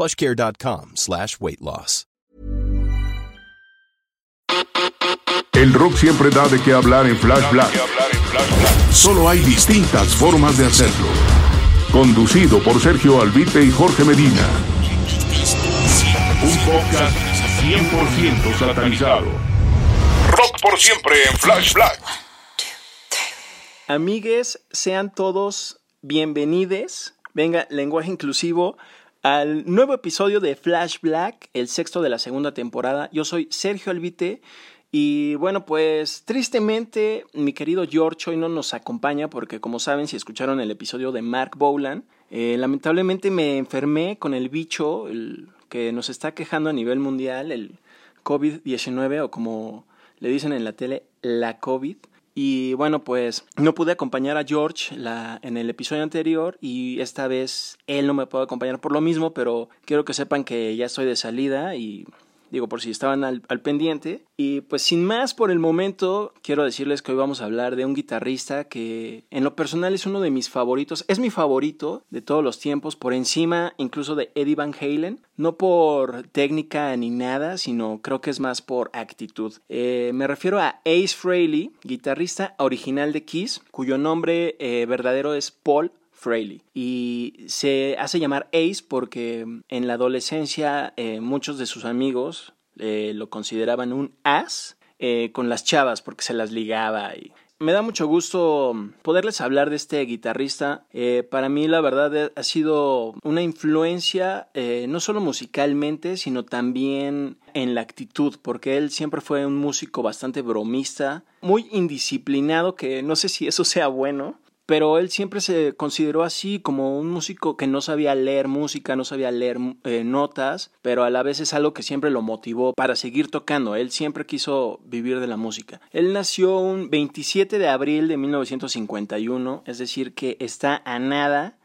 plushcare.com slash weight loss. El rock siempre da de qué hablar en Flash Black. Solo hay distintas formas de hacerlo. Conducido por Sergio Albite y Jorge Medina. Un podcast 100% satanizado. Rock por siempre en Flash Black. Amigues, sean todos bienvenidos. Venga, lenguaje inclusivo al nuevo episodio de Flash Black, el sexto de la segunda temporada. Yo soy Sergio Albite y bueno, pues tristemente mi querido George hoy no nos acompaña porque como saben, si escucharon el episodio de Mark Bowland, eh, lamentablemente me enfermé con el bicho que nos está quejando a nivel mundial, el COVID-19 o como le dicen en la tele, la COVID. Y bueno, pues no pude acompañar a George la, en el episodio anterior y esta vez él no me puede acompañar por lo mismo, pero quiero que sepan que ya estoy de salida y digo por si estaban al, pendiente. Y pues sin más por el momento, quiero decirles que hoy vamos a hablar de un guitarrista que en lo personal es uno de mis favoritos, es mi favorito de todos los tiempos, por encima incluso de Eddie Van Halen, no por técnica ni nada, sino creo que es más por actitud. Eh, me refiero a Ace Frehley, guitarrista original de Kiss, cuyo nombre eh, verdadero es Paul Frehley. Y se hace llamar Ace porque en la adolescencia eh, muchos de sus amigos eh, lo consideraban un as eh, con las chavas porque se las ligaba y me da mucho gusto poderles hablar de este guitarrista. Eh, para mí, la verdad, ha sido una influencia eh, no solo musicalmente, sino también en la actitud, porque él siempre fue un músico bastante bromista, muy indisciplinado, que no sé si eso sea bueno, pero él siempre se consideró así como un músico que no sabía leer música, no sabía leer eh, notas, pero a la vez es algo que siempre lo motivó para seguir tocando. Él siempre quiso vivir de la música. Él nació un 27 de abril de 1951, es decir, que está a nada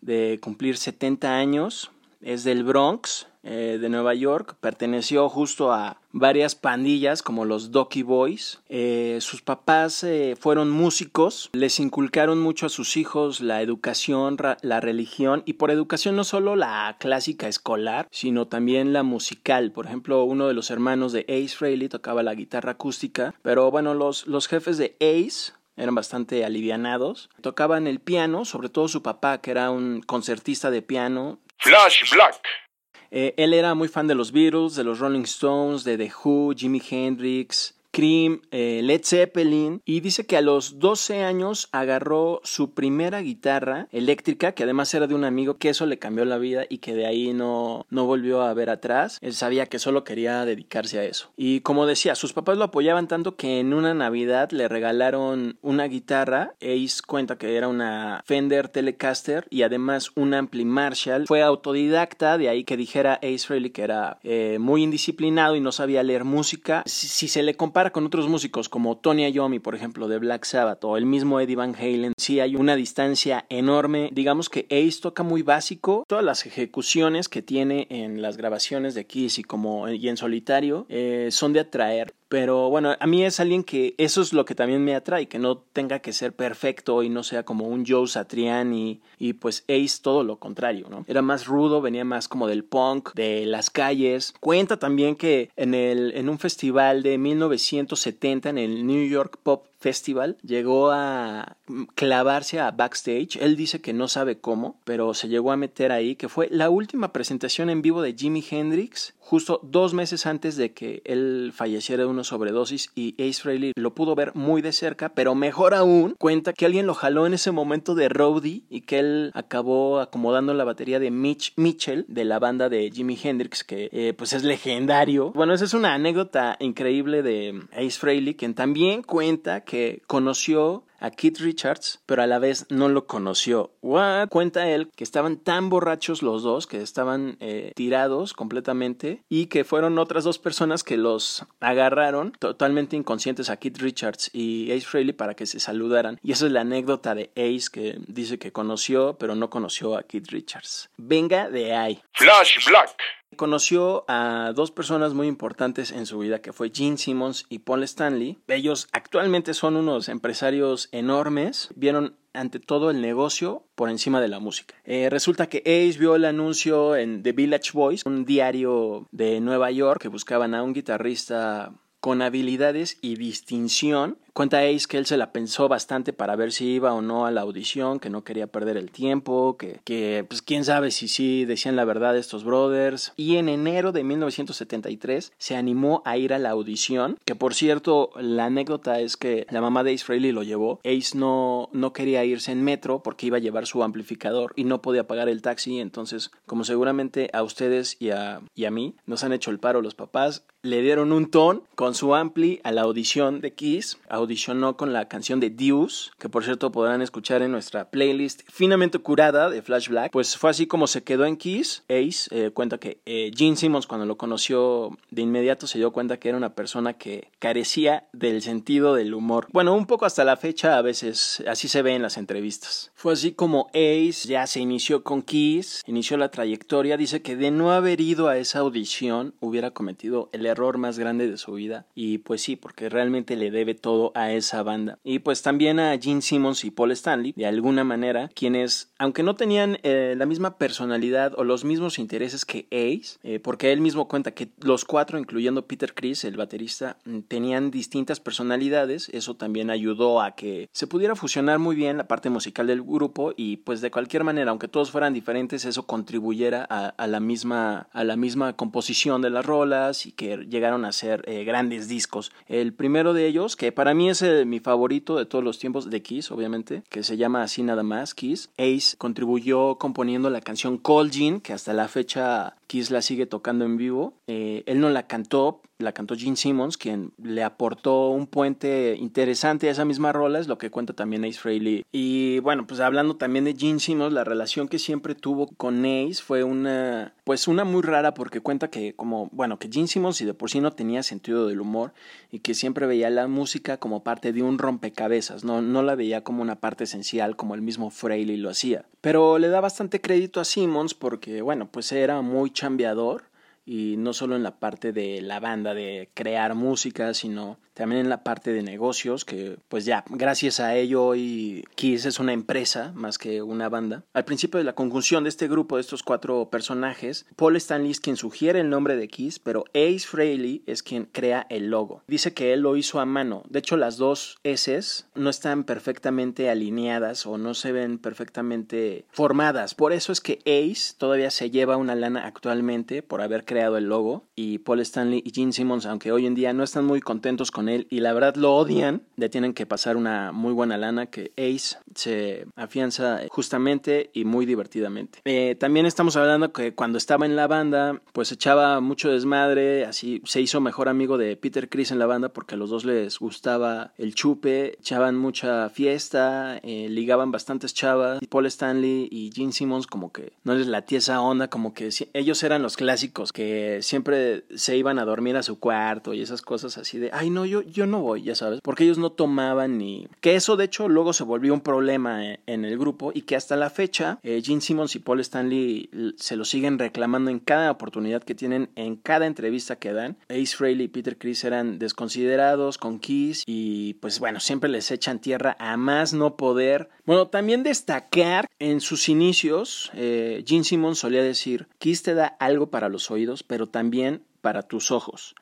de cumplir 70 años. Es del Bronx, eh, de Nueva York, perteneció justo a varias pandillas como los Docky Boys. Eh, sus papás eh, fueron músicos, les inculcaron mucho a sus hijos la educación, la religión y por educación no solo la clásica escolar, sino también la musical. Por ejemplo, uno de los hermanos de Ace Frehley tocaba la guitarra acústica, pero bueno, los, los jefes de Ace eran bastante alivianados. Tocaban el piano, sobre todo su papá, que era un concertista de piano. Flash Black. Eh, él era muy fan de los Beatles, de los Rolling Stones, de The Who, Jimi Hendrix, Cream, eh, Led Zeppelin y dice que a los 12 años agarró su primera guitarra eléctrica que además era de un amigo que eso le cambió la vida y que de ahí no, no volvió a ver atrás. Él sabía que solo quería dedicarse a eso. Y como decía, sus papás lo apoyaban tanto que en una Navidad le regalaron una guitarra. Ace cuenta que era una Fender Telecaster y además un Ampli Marshall. Fue autodidacta, de ahí que dijera Ace Frehley que era eh, muy indisciplinado y no sabía leer música. Si, si se le compara con otros músicos como Tony Iommi, por ejemplo, de Black Sabbath, o el mismo Eddie Van Halen, sí hay una distancia enorme. Digamos que Ace toca muy básico. Todas las ejecuciones que tiene en las grabaciones de Kiss y, como, y en solitario eh, son de atraer. Pero bueno, a mí es alguien que eso es lo que también me atrae, que no tenga que ser perfecto y no sea como un Joe Satriani y pues Ace todo lo contrario, ¿no? Era más rudo, venía más como del punk, de las calles. Cuenta también que en, el, en un festival de 1970, en el New York Pop Festival, llegó a clavarse a backstage. Él dice que no sabe cómo, pero se llegó a meter ahí, que fue la última presentación en vivo de Jimi Hendrix justo dos meses antes de que él falleciera de una sobredosis y Ace Frehley lo pudo ver muy de cerca, pero mejor aún cuenta que alguien lo jaló en ese momento de Rowdy y que él acabó acomodando la batería de Mitch Mitchell de la banda de Jimi Hendrix que eh, pues es legendario. Bueno, esa es una anécdota increíble de Ace Frehley quien también cuenta que conoció a Keith Richards, pero a la vez no lo conoció. What? Cuenta él que estaban tan borrachos los dos, que estaban eh, tirados completamente y que fueron otras dos personas que los agarraron totalmente inconscientes a Keith Richards y Ace Frehley para que se saludaran. Y esa es la anécdota de Ace que dice que conoció, pero no conoció a Keith Richards. Venga de ahí. Flash Black. Conoció a dos personas muy importantes en su vida, que fue Gene Simmons y Paul Stanley. Ellos actualmente son unos empresarios enormes. Vieron ante todo el negocio por encima de la música. Eh, resulta que Ace vio el anuncio en The Village Voice, un diario de Nueva York que buscaban a un guitarrista con habilidades y distinción Cuenta Ace que él se la pensó bastante para ver si iba o no a la audición, que no quería perder el tiempo, que, que pues quién sabe si sí decían la verdad estos brothers. Y en enero de 1973 se animó a ir a la audición, que por cierto la anécdota es que la mamá de Ace Frehley lo llevó. Ace no, no quería irse en metro porque iba a llevar su amplificador y no podía pagar el taxi, entonces como seguramente a ustedes y a, y a mí nos han hecho el paro los papás, le dieron un ton con su ampli a la audición de Kiss, audicionó con la canción de Deuce, que por cierto podrán escuchar en nuestra playlist finamente curada de Flash Black. Pues fue así como se quedó en Kiss. Ace eh, cuenta que eh, Gene Simmons cuando lo conoció de inmediato se dio cuenta que era una persona que carecía del sentido del humor. Bueno, un poco hasta la fecha a veces así se ve en las entrevistas. Fue así como Ace ya se inició con Kiss, inició la trayectoria. Dice que de no haber ido a esa audición hubiera cometido el error más grande de su vida. Y pues sí, porque realmente le debe todo a esa banda. Y pues también a Gene Simmons y Paul Stanley, de alguna manera, quienes, aunque no tenían eh, la misma personalidad o los mismos intereses que Ace, eh, porque él mismo cuenta que los cuatro, incluyendo Peter Chris, el baterista, mm, tenían distintas personalidades, eso también ayudó a que se pudiera fusionar muy bien la parte musical del grupo y pues de cualquier manera, aunque todos fueran diferentes, eso contribuyera a, la, misma, a la misma composición de las rolas y que llegaron a ser eh, grandes discos. El primero de ellos, que para mí es mi favorito de todos los tiempos de Kiss, obviamente, que se llama así nada más, Kiss. Ace contribuyó componiendo la canción Cold Jean, que hasta la fecha Kiss la sigue tocando en vivo. Eh, él no la cantó, la cantó Gene Simmons, quien le aportó un puente interesante a esa misma rola, es lo que cuenta también Ace Frehley. Y bueno, pues hablando también de Gene Simmons, la relación que siempre tuvo con Ace fue una, pues una muy rara porque cuenta que como, bueno, que Gene Simmons y de por sí no tenía sentido del humor y que siempre veía la música como parte de un rompecabezas, no, no la veía como una parte esencial como el mismo Frehley lo hacía. Pero le da bastante crédito a Simmons porque, bueno, pues era muy chambeador y no solo en la parte de la banda, de crear música, sino también en la parte de negocios, que pues ya, gracias a ello hoy Kiss es una empresa más que una banda. Al principio de la conjunción de este grupo, de estos cuatro personajes, Paul Stanley es quien sugiere el nombre de Kiss, pero Ace Frehley es quien crea el logo. Dice que él lo hizo a mano. De hecho, las dos S no están perfectamente alineadas o no se ven perfectamente formadas. Por eso es que Ace todavía se lleva una lana actualmente por haber creado el logo y Paul Stanley y Gene Simmons, aunque hoy en día no están muy contentos con él y la verdad lo odian, le tienen que pasar una muy buena lana que Ace se afianza justamente y muy divertidamente. Eh, también estamos hablando que cuando estaba en la banda, pues echaba mucho desmadre, así se hizo mejor amigo de Peter Chris en la banda porque a los dos les gustaba el chupe, echaban mucha fiesta, eh, ligaban bastantes chavas. Paul Stanley y Gene Simmons como que no les latía esa onda, como que ellos eran los clásicos que siempre se iban a dormir a su cuarto y esas cosas así de, ay no, yo yo, no voy, ya sabes, porque ellos no tomaban ni... Que eso de hecho luego se volvió un problema eh, en el grupo y que hasta la fecha eh, Gene Simmons y Paul Stanley se lo siguen reclamando en cada oportunidad que tienen, en cada entrevista que dan. Ace Frehley y Peter Chris eran desconsiderados con Kiss y pues bueno, siempre les echan tierra a más no poder. Bueno, también destacar en sus inicios, eh, Gene Simmons solía decir, Kiss te da algo para los oídos, pero también para tus ojos.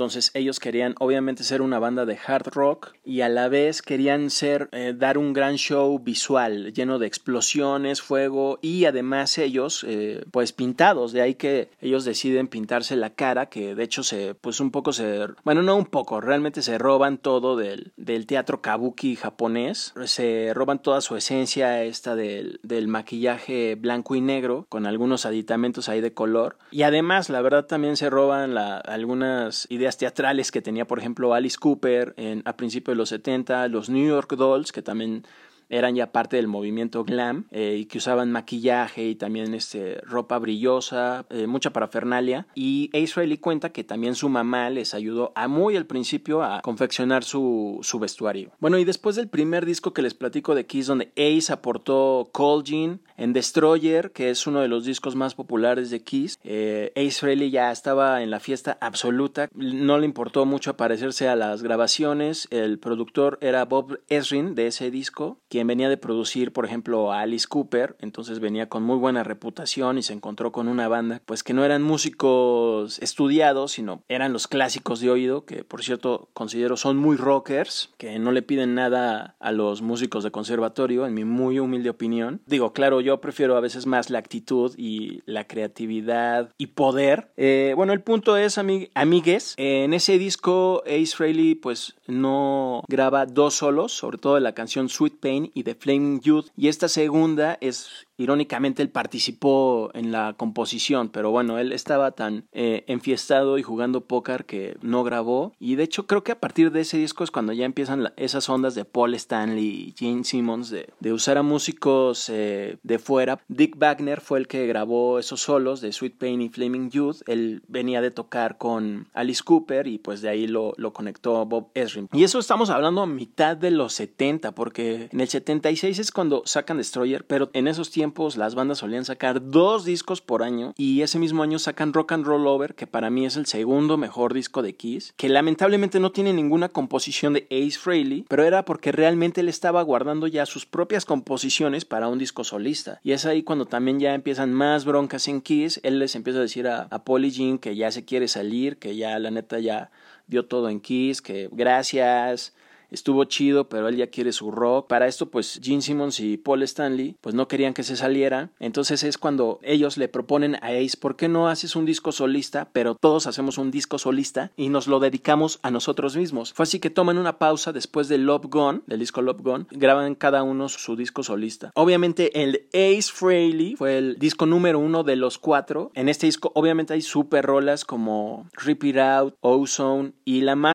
Entonces ellos querían obviamente ser una banda de hard rock y a la vez querían ser eh, dar un gran show visual lleno de explosiones, fuego y además ellos eh, pues pintados, de ahí que ellos deciden pintarse la cara, que de hecho se pues un poco se bueno, no un poco, realmente se roban todo del, del teatro kabuki japonés, se roban toda su esencia esta del, del maquillaje blanco y negro con algunos aditamentos ahí de color. Y además la verdad también se roban algunas ideas teatrales que tenía por ejemplo Alice Cooper en, a principios de los 70, los New York Dolls que también eran ya parte del movimiento glam eh, y que usaban maquillaje y también este, ropa brillosa, eh, mucha parafernalia. Y Frehley cuenta que también su mamá les ayudó a muy al principio a confeccionar su, su vestuario. Bueno, y después del primer disco que les platico de Kiss, donde Ace aportó Cold Jean, en Destroyer, que es uno de los discos más populares de Kiss, eh, Ace Frehley ya estaba en la fiesta absoluta, no le importó mucho aparecerse a las grabaciones, el productor era Bob Ezrin de ese disco, quien venía de producir, por ejemplo, a Alice Cooper, entonces venía con muy buena reputación y se encontró con una banda, pues que no eran músicos estudiados, sino eran los clásicos de oído, que por cierto considero son muy rockers, que no le piden nada a los músicos de conservatorio, en mi muy humilde opinión. Digo, claro, yo prefiero a veces más la actitud y la creatividad y poder. Eh, bueno, el punto es, amigues, en ese disco Ace Frehley pues no graba dos solos, sobre todo la canción Sweet Pain y The Flaming Youth, y esta segunda es Irónicamente él participó en la composición, pero bueno, él estaba tan eh, enfiestado y jugando póker que no grabó. Y de hecho creo que a partir de ese disco es cuando ya empiezan esas ondas de Paul Stanley y Gene Simmons de, usar a músicos eh, de fuera. Dick Wagner fue el que grabó esos solos de Sweet Pain y Flaming Youth. Él venía de tocar con Alice Cooper y pues de ahí lo, lo conectó Bob Ezrin. Y eso estamos hablando a mitad de los 70, porque en el 76 es cuando sacan Destroyer, pero en esos tiempos las bandas solían sacar dos discos por año y ese mismo año sacan Rock and Roll Over, que para mí es el segundo mejor disco de Kiss, que lamentablemente no tiene ninguna composición de Ace Frehley, pero era porque realmente él estaba guardando ya sus propias composiciones para un disco solista. Y es ahí cuando también ya empiezan más broncas en Kiss, él les empieza a decir a, a Polly Jean que ya se quiere salir, que ya la neta ya dio todo en Kiss, que gracias, estuvo chido, pero él ya quiere su rock. Para esto, pues Gene Simmons y Paul Stanley, pues no querían que se saliera. Entonces es cuando ellos le proponen a Ace, ¿por qué no haces un disco solista? Pero todos hacemos un disco solista y nos lo dedicamos a nosotros mismos. Fue así que toman una pausa después de Love Gone, del disco Love Gone, graban cada uno su disco solista. Obviamente el Ace Frehley fue el disco número uno de los cuatro. En este disco obviamente hay super rolas como Rip It Out, Ozone y la más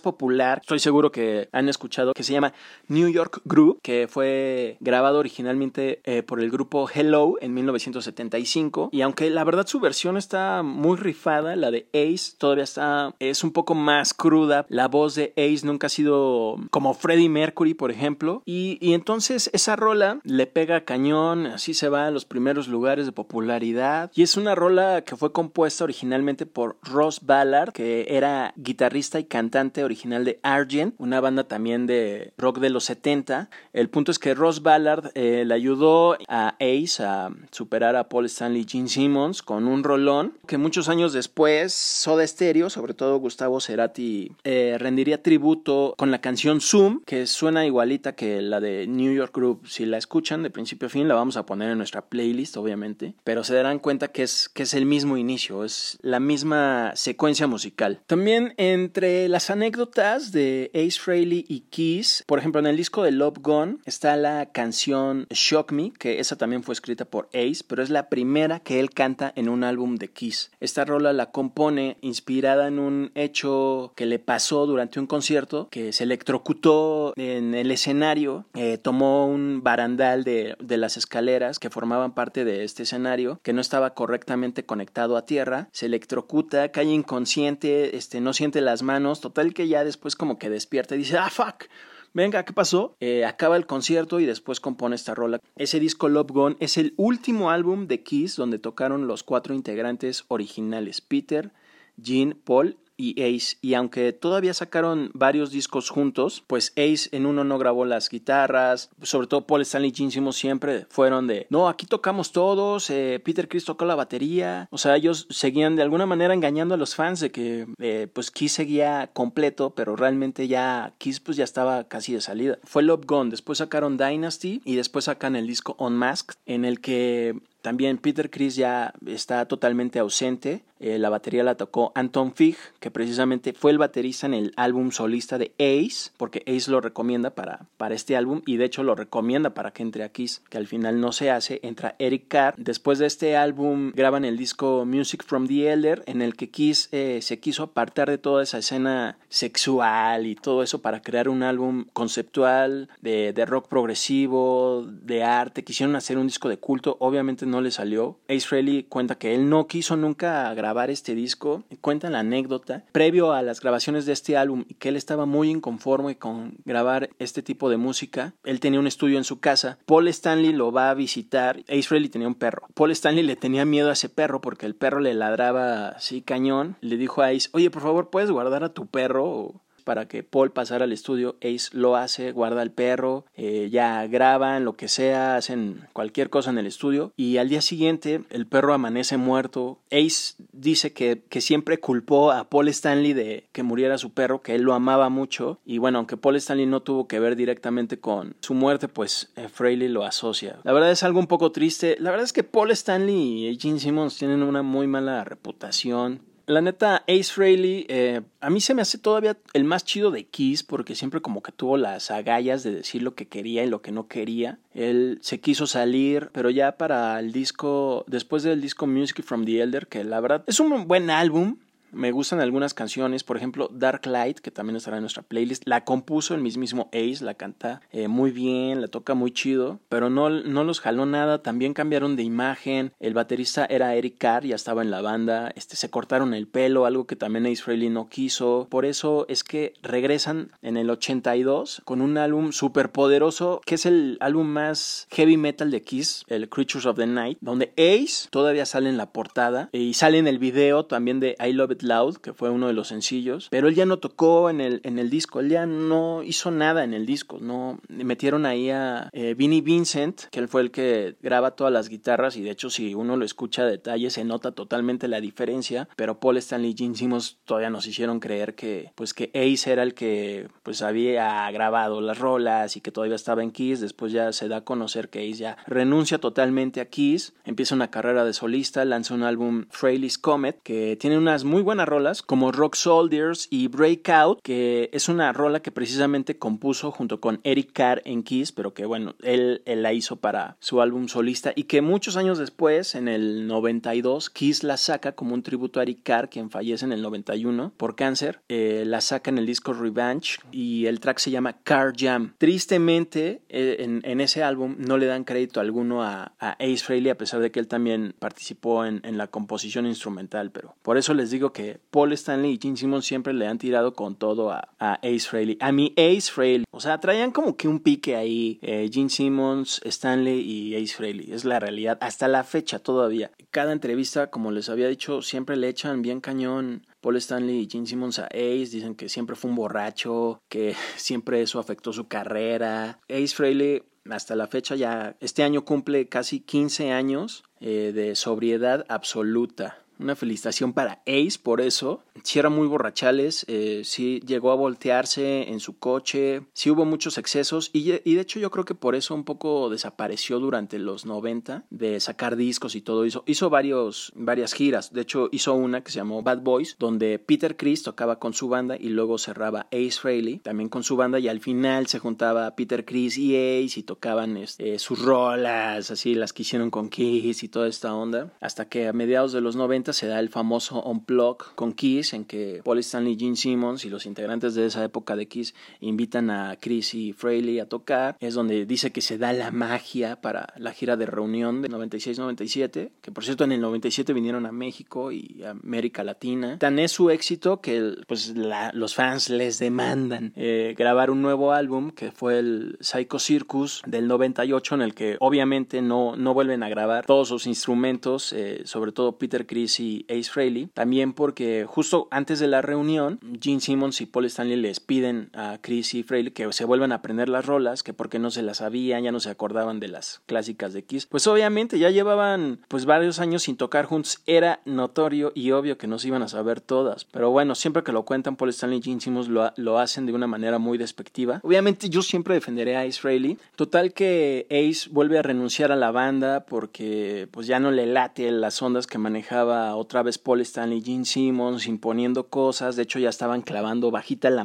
Popular, estoy seguro que han escuchado, que se llama New York Group, que fue grabado originalmente eh, por el grupo Hello en 1975. Y aunque la verdad su versión está muy rifada, la de Ace todavía está, es un poco más cruda. La voz de Ace nunca ha sido como Freddie Mercury, por ejemplo. Y, y entonces esa rola le pega cañón, así se va a los primeros lugares de popularidad. Y es una rola que fue compuesta originalmente por Ross Ballard, que era guitarrista y cantante original de Argent, una banda también de rock de los 70. El punto es que Ross Ballard eh, le ayudó a Ace a superar a Paul Stanley y Gene Simmons con un rolón que muchos años después Soda Stereo, sobre todo Gustavo Cerati, eh, rendiría tributo con la canción Zoom, que suena igualita que la de New York Group. Si la escuchan de principio a fin, la vamos a poner en nuestra playlist, obviamente, pero se darán cuenta que es, que es el mismo inicio, es la misma secuencia musical. También entre las anécdotas anécdotas de Ace Frehley y Kiss, por ejemplo, en el disco de Love Gone está la canción Shock Me, que esa también fue escrita por Ace, pero es la primera que él canta en un álbum de Kiss. Esta rola la compone inspirada en un hecho que le pasó durante un concierto, que se electrocutó en el escenario, eh, tomó un barandal de, de las escaleras que formaban parte de este escenario, que no estaba correctamente conectado a tierra, se electrocuta, cae inconsciente, este, no siente las manos, total que ya después como que despierta y dice, ah, fuck. Venga, ¿qué pasó? Eh, acaba el concierto y después compone esta rola. Ese disco Love Gone es el último álbum de Kiss donde tocaron los cuatro integrantes originales, Peter, Gene, Paul y Ace. Y aunque todavía sacaron varios discos juntos, pues Ace en uno no grabó las guitarras, sobre todo Paul Stanley y Gene siempre fueron de, no, aquí tocamos todos, eh, Peter Chris tocó la batería. O sea, ellos seguían de alguna manera engañando a los fans de que eh, pues Kiss seguía completo, pero realmente ya Kiss pues ya estaba casi de salida. Fue Love Gone, después sacaron Dynasty y después sacan el disco Unmasked en el que también Peter Chris ya está totalmente ausente. Eh, la batería la tocó Anton Fig, que precisamente fue el baterista en el álbum solista de Ace, porque Ace lo recomienda para, para este álbum y de hecho lo recomienda para que entre a Kiss, que al final no se hace. Entra Eric Carr. Después de este álbum graban el disco Music from the Elder, en el que Kiss eh, se quiso apartar de toda esa escena sexual y todo eso para crear un álbum conceptual de, de rock progresivo, de arte. Quisieron hacer un disco de culto, obviamente no le salió. Ace Frehley cuenta que él no quiso nunca grabar este disco. Cuenta la anécdota. Previo a las grabaciones de este álbum y que él estaba muy inconforme con grabar este tipo de música, él tenía un estudio en su casa. Paul Stanley lo va a visitar. Ace Frehley tenía un perro. Paul Stanley le tenía miedo a ese perro porque el perro le ladraba así cañón. Le dijo a Ace, oye, por favor, ¿puedes guardar a tu perro? Para que Paul pasara al estudio. Ace lo hace, guarda al perro, eh, ya graban lo que sea, hacen cualquier cosa en el estudio y al día siguiente el perro amanece muerto. Ace dice que, que siempre culpó a Paul Stanley de que muriera su perro, que él lo amaba mucho y bueno, aunque Paul Stanley no tuvo que ver directamente con su muerte, pues eh, lo asocia. La verdad es algo un poco triste. La verdad es que Paul Stanley y Gene Simmons tienen una muy mala reputación la neta, Ace Frehley, eh, a mí se me hace todavía el más chido de Kiss porque siempre como que tuvo las agallas de decir lo que quería y lo que no quería. Él se quiso salir, pero ya para el disco, después del disco Music from the Elder, que la verdad es un buen álbum, me gustan algunas canciones, por ejemplo Dark Light, que también estará en nuestra playlist. La compuso el mismísimo Ace, la canta eh, muy bien, la toca muy chido, pero no, no los jaló nada. También cambiaron de imagen. El baterista era Eric Carr, ya estaba en la banda. Este, se cortaron el pelo, algo que también Ace Frehley no quiso. Por eso es que regresan en el 82 con un álbum súper poderoso, que es el álbum más heavy metal de Kiss, el Creatures of the Night, donde Ace todavía sale en la portada y sale en el video también de I Love It Loud, que fue uno de los sencillos, pero él ya no tocó en el, en el disco, él ya no hizo nada en el disco, no metieron ahí a eh, Vinnie Vincent, que él fue el que graba todas las guitarras y de hecho si uno lo escucha a detalle se nota totalmente la diferencia, pero Paul Stanley y Gene Simmons todavía nos hicieron creer que pues que Ace era el que pues había grabado las rolas y que todavía estaba en Kiss, después ya se da a conocer que Ace ya renuncia totalmente a Kiss, empieza una carrera de solista, lanza un álbum Fraley's Comet que tiene unas muy buenas rolas como Rock Soldiers y Breakout, que es una rola que precisamente compuso junto con Eric Carr en Kiss, pero que bueno, él, la hizo para su álbum solista y que muchos años después, en el 92, Kiss la saca como un tributo a Eric Carr, quien fallece en el 91 por cáncer. Eh, la saca en el disco Revenge y el track se llama Car Jam. Tristemente, eh, en, ese álbum no le dan crédito alguno a, Ace Frehley, a pesar de que él también participó en, la composición instrumental, pero por eso les digo que Paul Stanley y Gene Simmons siempre le han tirado con todo a, Ace Frehley. A mi Ace Frehley, o sea, traían como que un pique ahí, eh, Gene Simmons, Stanley y Ace Frehley, es la realidad, hasta la fecha todavía. Cada entrevista, como les había dicho, siempre le echan bien cañón Paul Stanley y Gene Simmons a Ace dicen que siempre fue un borracho, que siempre eso afectó su carrera. Ace Frehley hasta la fecha ya, este año cumple casi 15 años eh, de sobriedad absoluta. Una felicitación para Ace por eso. Si era muy borrachales, eh, sí llegó a voltearse en su coche, sí hubo muchos excesos y, de hecho yo creo que por eso un poco desapareció durante los 90 de sacar discos y todo. Hizo, hizo varios, varias giras. De hecho hizo una que se llamó Bad Boys, donde Peter Chris tocaba con su banda y luego cerraba Ace Frehley también con su banda y al final se juntaba Peter Chris y Ace y tocaban este, sus rolas, así las que hicieron con Kiss y toda esta onda. Hasta que a mediados de los 90 se da el famoso Unplug con Kiss, en que Paul Stanley, Gene Simmons y los integrantes de esa época de Kiss invitan a Chris y Frehley a tocar. Es donde dice que se da la magia para la gira de reunión de 96-97, que por cierto en el 97 vinieron a México y a América Latina. Tan es su éxito que pues los fans les demandan eh, grabar un nuevo álbum que fue el Psycho Circus del 98 en el que obviamente no, no vuelven a grabar todos sus instrumentos, eh, sobre todo Peter Chris y Ace Frehley. También porque justo antes de la reunión, Gene Simmons y Paul Stanley les piden a Chris y Frehley que se vuelvan a aprender las rolas, que porque no se las sabían, ya no se acordaban de las clásicas de Kiss. Pues obviamente ya llevaban pues varios años sin tocar juntos, era notorio y obvio que no se iban a saber todas. Pero bueno, siempre que lo cuentan Paul Stanley y Gene Simmons lo, lo hacen de una manera muy despectiva. Obviamente yo siempre defenderé a Ace Frehley. Total que Ace vuelve a renunciar a la banda porque pues ya no le late las ondas que manejaba otra vez Paul Stanley, Gene Simmons imponiendo cosas. De hecho, ya estaban clavando bajita la,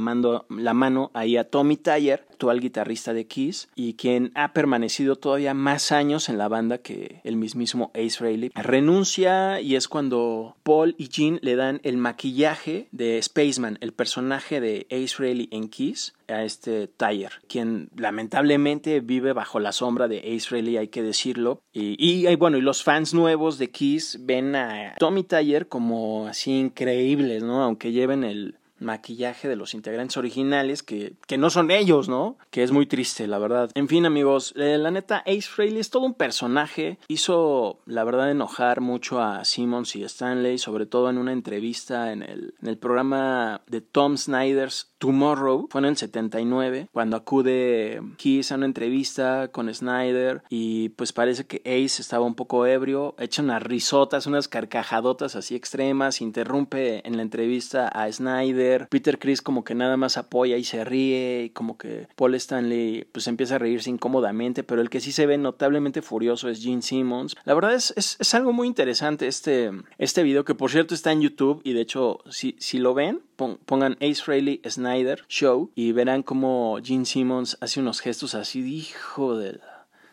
la mano ahí a Tommy Tyler, actual guitarrista de Kiss, y quien ha permanecido todavía más años en la banda que el mismísimo Ace Frehley. Renuncia y es cuando Paul y Gene le dan el maquillaje de Spaceman, el personaje de Ace Frehley en Kiss a este Tyler, quien lamentablemente vive bajo la sombra de Ace Frehley, hay que decirlo. Y, y, bueno, y los fans nuevos de Kiss ven a Tommy Tyler como así increíbles, ¿no? Aunque lleven el, maquillaje de los integrantes originales que, que, no son ellos, ¿no? Que es muy triste, la verdad. En fin, amigos, eh, la neta, Ace Frehley es todo un personaje. Hizo, la verdad, enojar mucho a Simmons y Stanley, sobre todo en una entrevista en el, en el programa de Tom Snyder's Tomorrow. Fue en el 79, cuando acude Kiss a una entrevista con Snyder y pues parece que Ace estaba un poco ebrio, echa unas risotas, unas carcajadotas así extremas, interrumpe en la entrevista a Snyder Peter Chris como que nada más apoya y se ríe, y como que Paul Stanley pues empieza a reírse incómodamente, pero el que sí se ve notablemente furioso es Gene Simmons. La verdad es, es, algo muy interesante este, este video, que por cierto está en YouTube y de hecho si, si lo ven, pongan Ace Frehley Snyder Show y verán como Gene Simmons hace unos gestos así, hijo de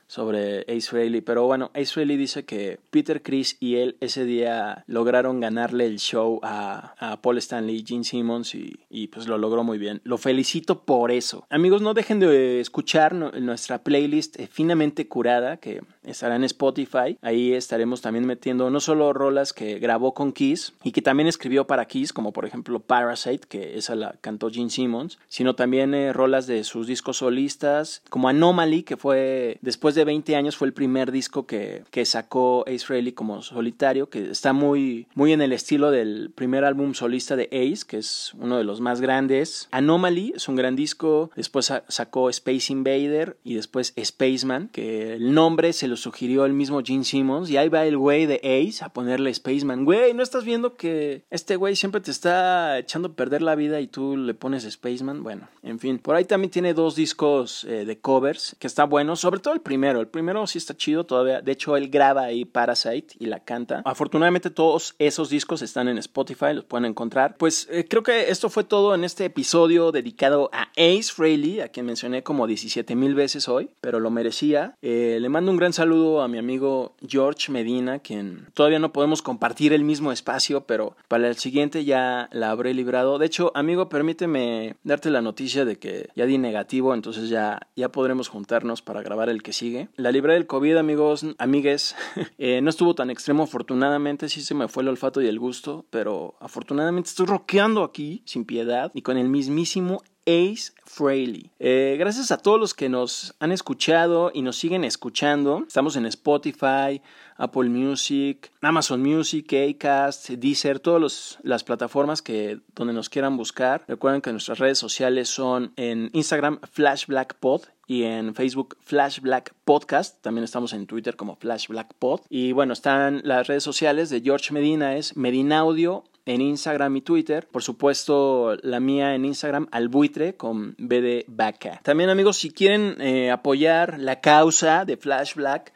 sobre Ace Frehley. Pero bueno, Ace Frehley dice que Peter Chris y él ese día lograron ganarle el show a, a Paul Stanley y Gene Simmons y, y, pues lo logró muy bien. Lo felicito por eso. Amigos, no dejen de escuchar nuestra playlist eh, finamente curada que estará en Spotify. Ahí estaremos también metiendo no solo rolas que grabó con Kiss y que también escribió para Kiss, como por ejemplo Parasite, que esa la cantó Gene Simmons, sino también eh, rolas de sus discos solistas, como Anomaly, que fue después de 20 años fue el primer disco que, que sacó Ace Frehley como solitario, que está muy, muy en el estilo del primer álbum solista de Ace, que es uno de los más grandes. Anomaly es un gran disco, después sacó Space Invader y después Spaceman, que el nombre se lo sugirió el mismo Gene Simmons y ahí va el güey de Ace a ponerle Spaceman. Güey, ¿no estás viendo que este güey siempre te está echando a perder la vida y tú le pones Spaceman? Bueno, en fin, por ahí también tiene dos discos eh, de covers que está bueno, sobre todo el primero El primero sí está chido todavía. De hecho, él graba ahí Parasite y la canta. Afortunadamente, todos esos discos están en Spotify, los pueden encontrar. Pues eh, creo que esto fue todo en este episodio dedicado a Ace Frehley, a quien mencioné como 17 mil veces hoy, pero lo merecía. Eh, le mando un gran saludo a mi amigo George Medina, quien todavía no podemos compartir el mismo espacio, pero para el siguiente ya la habré librado. De hecho, amigo, permíteme darte la noticia de que ya di negativo, entonces ya, ya podremos juntarnos para grabar el que sigue. La libré del COVID, amigos, amigues, eh, no estuvo tan extremo, afortunadamente sí se me fue el olfato y el gusto, pero afortunadamente estoy rockeando aquí sin piedad y con el mismísimo Ace Frehley. Eh, gracias a todos los que nos han escuchado y nos siguen escuchando. Estamos en Spotify, Apple Music, Amazon Music, Acast, Deezer, todas las plataformas que, donde nos quieran buscar. Recuerden que nuestras redes sociales son en Instagram Flash Black Pod y en Facebook Flash Black Podcast. También estamos en Twitter como Flash Black Pod. Y bueno, están las redes sociales de George Medina, es Medina Audio en Instagram y Twitter. Por supuesto, la mía en Instagram, albuitre con B de vaca. También amigos, si quieren eh, apoyar la causa de Flash Black,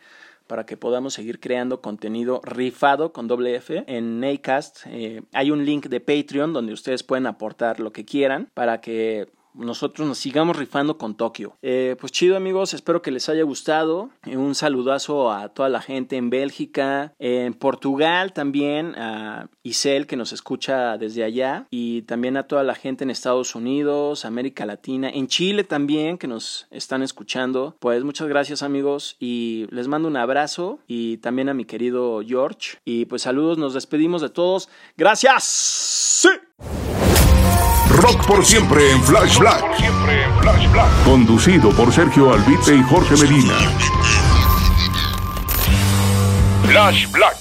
para que podamos seguir creando contenido rifado con doble F en Acast. Eh, hay un link de Patreon donde ustedes pueden aportar lo que quieran para que nosotros nos sigamos rifando con Tokio. Eh, pues chido amigos, espero que les haya gustado. Eh, un saludazo a toda la gente en Bélgica, en Portugal también, a Isel que nos escucha desde allá y también a toda la gente en Estados Unidos, América Latina, en Chile también que nos están escuchando. Pues muchas gracias amigos y les mando un abrazo y también a mi querido George. Y pues saludos, nos despedimos de todos. Gracias. Sí. Rock por siempre en Flash Black. Conducido por Sergio Albite y Jorge Medina. Flash Black.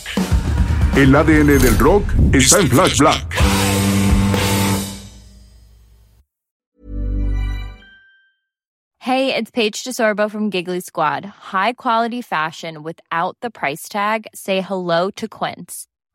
El ADN del rock está en Flash Black. Hey, it's Paige DeSorbo from Giggly Squad. High quality fashion without the price tag. Say hello to Quince.